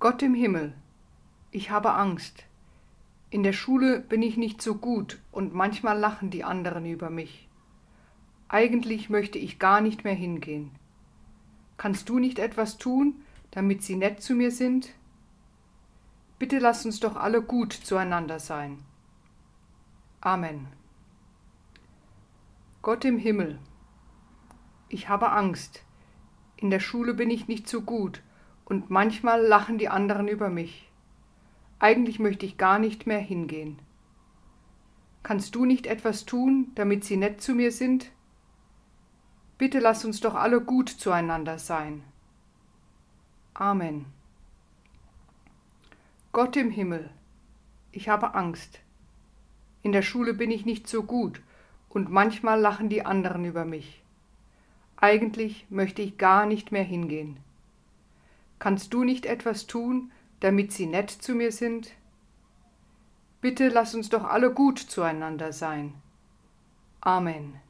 Gott im Himmel, ich habe Angst. In der Schule bin ich nicht so gut und manchmal lachen die anderen über mich. Eigentlich möchte ich gar nicht mehr hingehen. Kannst du nicht etwas tun, damit sie nett zu mir sind? Bitte lass uns doch alle gut zueinander sein. Amen. Gott im Himmel, ich habe Angst. In der Schule bin ich nicht so gut und manchmal lachen die anderen über mich. Eigentlich möchte ich gar nicht mehr hingehen. Kannst du nicht etwas tun, damit sie nett zu mir sind? Bitte lass uns doch alle gut zueinander sein. Amen. Gott im Himmel, ich habe Angst. In der Schule bin ich nicht so gut und manchmal lachen die anderen über mich. Eigentlich möchte ich gar nicht mehr hingehen. Kannst du nicht etwas tun, damit sie nett zu mir sind? Bitte lass uns doch alle gut zueinander sein. Amen.